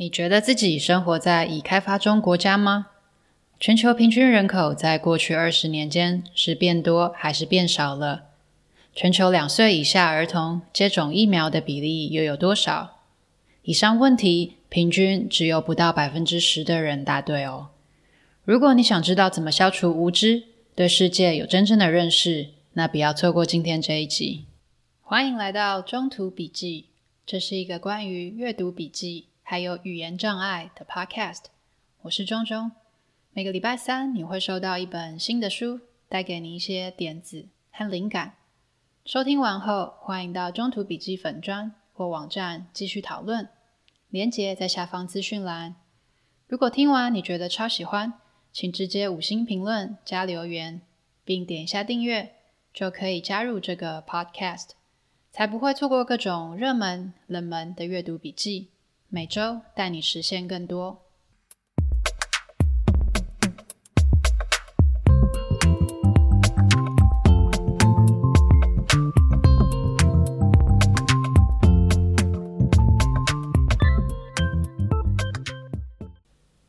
你觉得自己生活在已开发中国家吗？全球平均人口在过去二十年间是变多还是变少了？全球两岁以下儿童接种疫苗的比例又有多少？以上问题平均只有不到百分之十的人答对哦。如果你想知道怎么消除无知，对世界有真正的认识，那不要错过今天这一集。欢迎来到中途笔记，这是一个关于阅读笔记。还有语言障碍的 Podcast，我是中中。每个礼拜三你会收到一本新的书，带给你一些点子和灵感。收听完后，欢迎到中途笔记粉专或网站继续讨论，连接在下方资讯栏。如果听完你觉得超喜欢，请直接五星评论加留言，并点一下订阅，就可以加入这个 Podcast，才不会错过各种热门、冷门的阅读笔记。每周带你实现更多。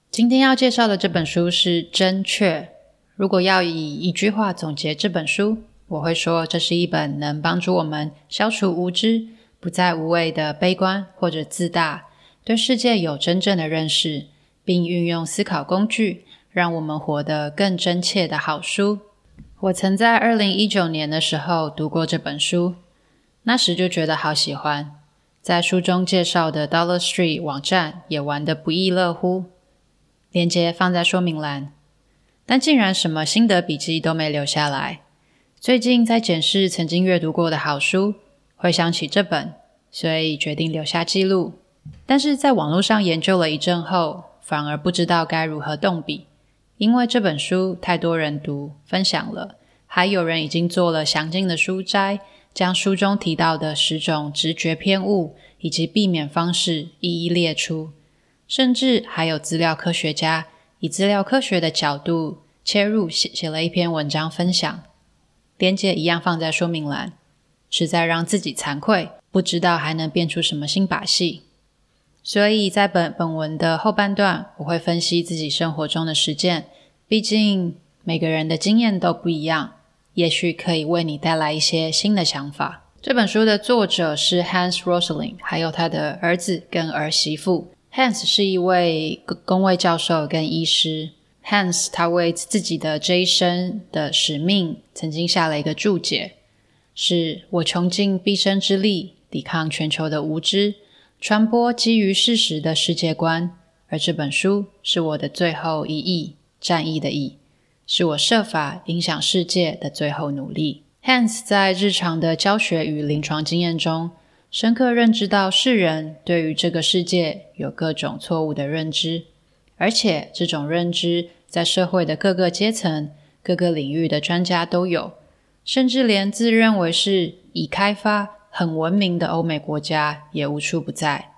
今天要介绍的这本书是《真确》。如果要以一句话总结这本书，我会说这是一本能帮助我们消除无知，不再无谓的悲观或者自大。对世界有真正的认识，并运用思考工具，让我们活得更真切的好书。我曾在二零一九年的时候读过这本书，那时就觉得好喜欢。在书中介绍的 Dollar Street 网站也玩得不亦乐乎，链接放在说明栏。但竟然什么心得笔记都没留下来。最近在检视曾经阅读过的好书，回想起这本，所以决定留下记录。但是在网络上研究了一阵后，反而不知道该如何动笔，因为这本书太多人读分享了，还有人已经做了详尽的书摘，将书中提到的十种直觉偏误以及避免方式一一列出，甚至还有资料科学家以资料科学的角度切入写写了一篇文章分享，连接一样放在说明栏，实在让自己惭愧，不知道还能变出什么新把戏。所以在本本文的后半段，我会分析自己生活中的实践。毕竟每个人的经验都不一样，也许可以为你带来一些新的想法。这本书的作者是 Hans Rosling，还有他的儿子跟儿媳妇。Hans 是一位公卫教授跟医师。Hans 他为自己的这一生的使命，曾经下了一个注解：是我穷尽毕生之力，抵抗全球的无知。传播基于事实的世界观，而这本书是我的最后一役，战役的役，是我设法影响世界的最后努力。Hans 在日常的教学与临床经验中，深刻认知到世人对于这个世界有各种错误的认知，而且这种认知在社会的各个阶层、各个领域的专家都有，甚至连自认为是已开发。很文明的欧美国家也无处不在，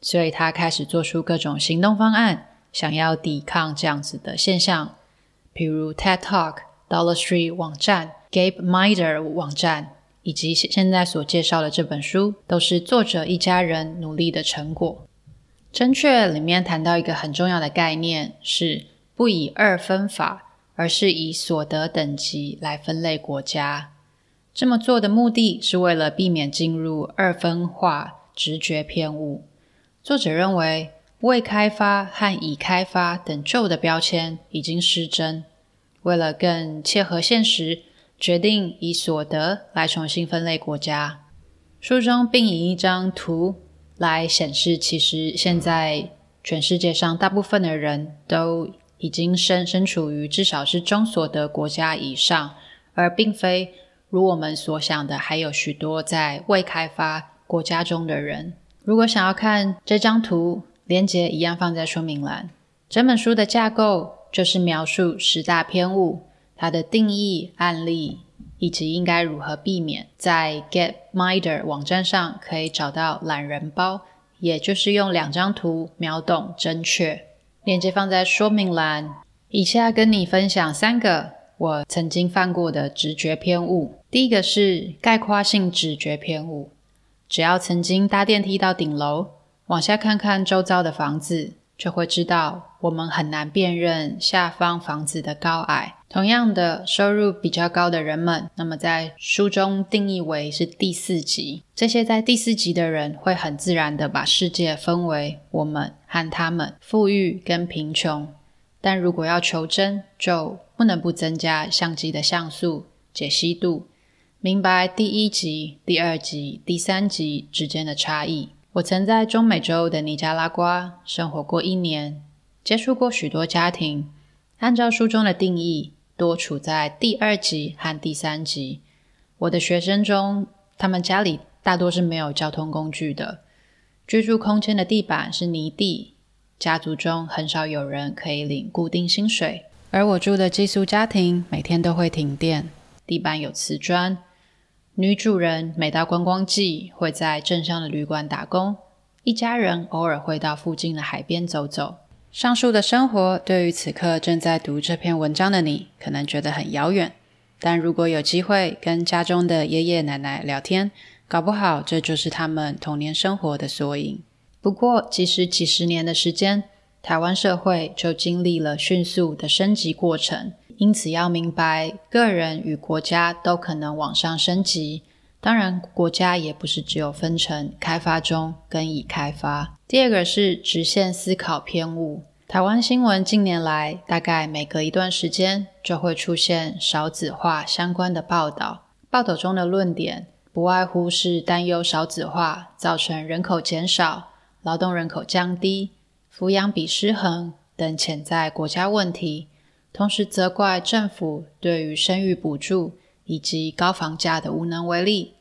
所以他开始做出各种行动方案，想要抵抗这样子的现象，譬如 TED Talk、Dollar Tree 网站、Gabe Minder 网站，以及现在所介绍的这本书，都是作者一家人努力的成果。真确里面谈到一个很重要的概念，是不以二分法，而是以所得等级来分类国家。这么做的目的是为了避免进入二分化直觉偏误。作者认为，未开发和已开发等旧的标签已经失真。为了更切合现实，决定以所得来重新分类国家。书中并以一张图来显示，其实现在全世界上大部分的人都已经身身处于至少是中所得国家以上，而并非。如我们所想的，还有许多在未开发国家中的人。如果想要看这张图，连接一样放在说明栏。整本书的架构就是描述十大偏误，它的定义、案例以及应该如何避免。在 Gapminder 网站上可以找到懒人包，也就是用两张图秒懂正确。链接放在说明栏。以下跟你分享三个我曾经犯过的直觉偏误。第一个是概括性直觉偏误，只要曾经搭电梯到顶楼，往下看看周遭的房子，就会知道我们很难辨认下方房子的高矮。同样的，收入比较高的人们，那么在书中定义为是第四级。这些在第四级的人会很自然地把世界分为我们和他们，富裕跟贫穷。但如果要求真，就不能不增加相机的像素、解析度，明白第一级、第二级、第三级之间的差异。我曾在中美洲的尼加拉瓜生活过一年，接触过许多家庭。按照书中的定义，多处在第二级和第三级。我的学生中，他们家里大多是没有交通工具的，居住空间的地板是泥地。家族中很少有人可以领固定薪水，而我住的寄宿家庭每天都会停电，地板有瓷砖。女主人每到观光季会在镇上的旅馆打工，一家人偶尔会到附近的海边走走。上述的生活对于此刻正在读这篇文章的你，可能觉得很遥远，但如果有机会跟家中的爷爷奶奶聊天，搞不好这就是他们童年生活的缩影。不过，即使几十年的时间，台湾社会就经历了迅速的升级过程。因此，要明白，个人与国家都可能往上升级。当然，国家也不是只有分成开发中跟已开发。第二个是直线思考偏误。台湾新闻近年来，大概每隔一段时间就会出现少子化相关的报道。报道中的论点，不外乎是担忧少子化造成人口减少。劳动人口降低、抚养比失衡等潜在国家问题，同时责怪政府对于生育补助以及高房价的无能为力，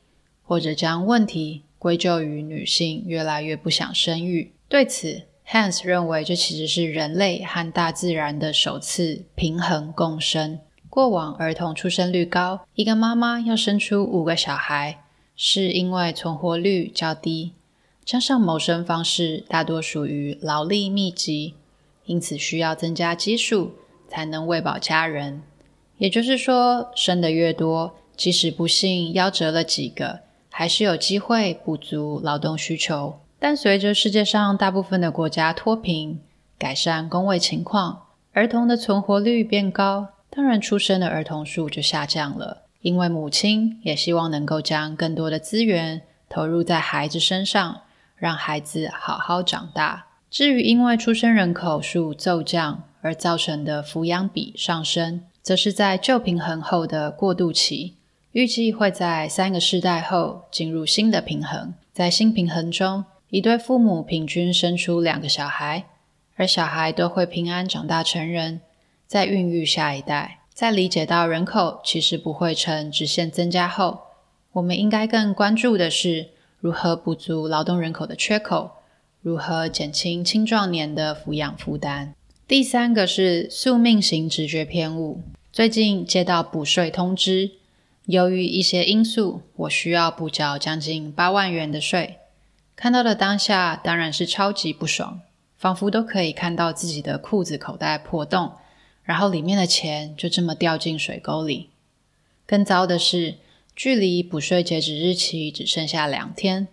或者将问题归咎于女性越来越不想生育。对此，Hans 认为这其实是人类和大自然的首次平衡共生。过往儿童出生率高，一个妈妈要生出五个小孩，是因为存活率较低。加上谋生方式大多属于劳力密集，因此需要增加基数才能喂饱家人。也就是说，生的越多，即使不幸夭折了几个，还是有机会补足劳动需求。但随着世界上大部分的国家脱贫、改善工位情况，儿童的存活率变高，当然出生的儿童数就下降了。因为母亲也希望能够将更多的资源投入在孩子身上。让孩子好好长大。至于因为出生人口数骤降而造成的抚养比上升，则是在旧平衡后的过渡期，预计会在三个世代后进入新的平衡。在新平衡中，一对父母平均生出两个小孩，而小孩都会平安长大成人，再孕育下一代。在理解到人口其实不会呈直线增加后，我们应该更关注的是，如何补足劳动人口的缺口？如何减轻青壮年的抚养负担？第三个是宿命型直觉偏误。最近接到补税通知，由于一些因素，我需要补缴将近八万元的税。看到的当下当然是超级不爽，仿佛都可以看到自己的裤子口袋破洞，然后里面的钱就这么掉进水沟里。更糟的是，距离补税截止日期只剩下两天，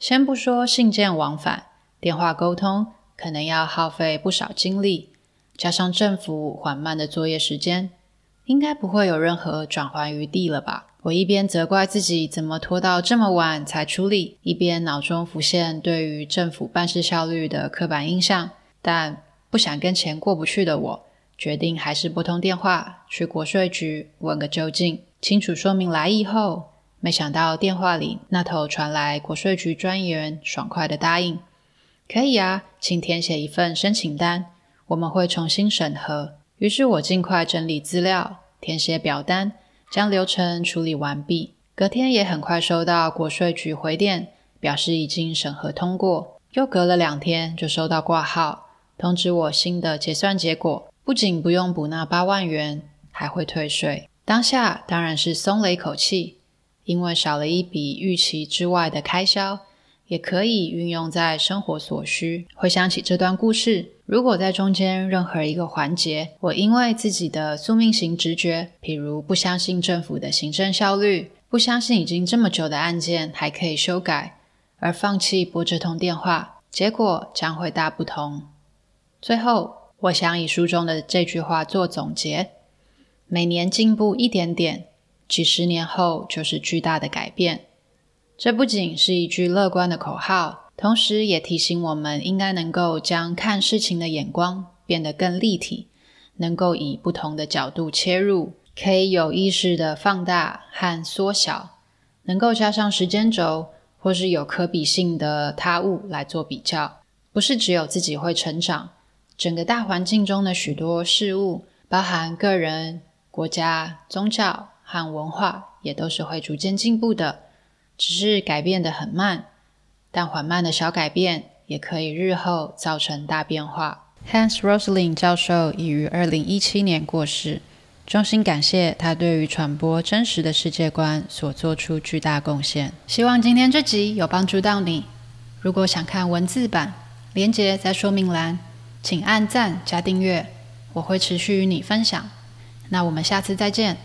先不说信件往返，电话沟通可能要耗费不少精力，加上政府缓慢的作业时间，应该不会有任何转圜余地了吧？我一边责怪自己怎么拖到这么晚才处理，一边脑中浮现对于政府办事效率的刻板印象，但不想跟钱过不去的我，决定还是拨通电话去国税局问个究竟。清楚说明来意后，没想到电话里那头传来国税局专员爽快的答应：“可以啊，请填写一份申请单，我们会重新审核。”于是我尽快整理资料，填写表单，将流程处理完毕。隔天也很快收到国税局回电，表示已经审核通过。又隔了两天，就收到挂号通知我新的结算结果，不仅不用补那八万元，还会退税。当下当然是松了一口气，因为少了一笔预期之外的开销，也可以运用在生活所需。回想起这段故事，如果在中间任何一个环节，我因为自己的宿命型直觉，譬如不相信政府的行政效率，不相信已经这么久的案件还可以修改，而放弃拨这通电话，结果将会大不同。最后，我想以书中的这句话做总结：每年进步一点点，几十年后就是巨大的改变。这不仅是一句乐观的口号，同时也提醒我们应该能够将看事情的眼光变得更立体，能够以不同的角度切入，可以有意识的放大和缩小，能够加上时间轴。或是有可比性的他物来做比较，不是只有自己会成长，整个大环境中的许多事物，包含个人、国家、宗教和文化，也都是会逐渐进步的，只是改变得很慢，但缓慢的小改变也可以日后造成大变化。Hans Rosling 教授已于二零一七年过世。衷心感谢他对于传播真实的世界观所做出巨大贡献。希望今天这集有帮助到你。如果想看文字版，连接在说明栏，请按赞加订阅，我会持续与你分享。那我们下次再见。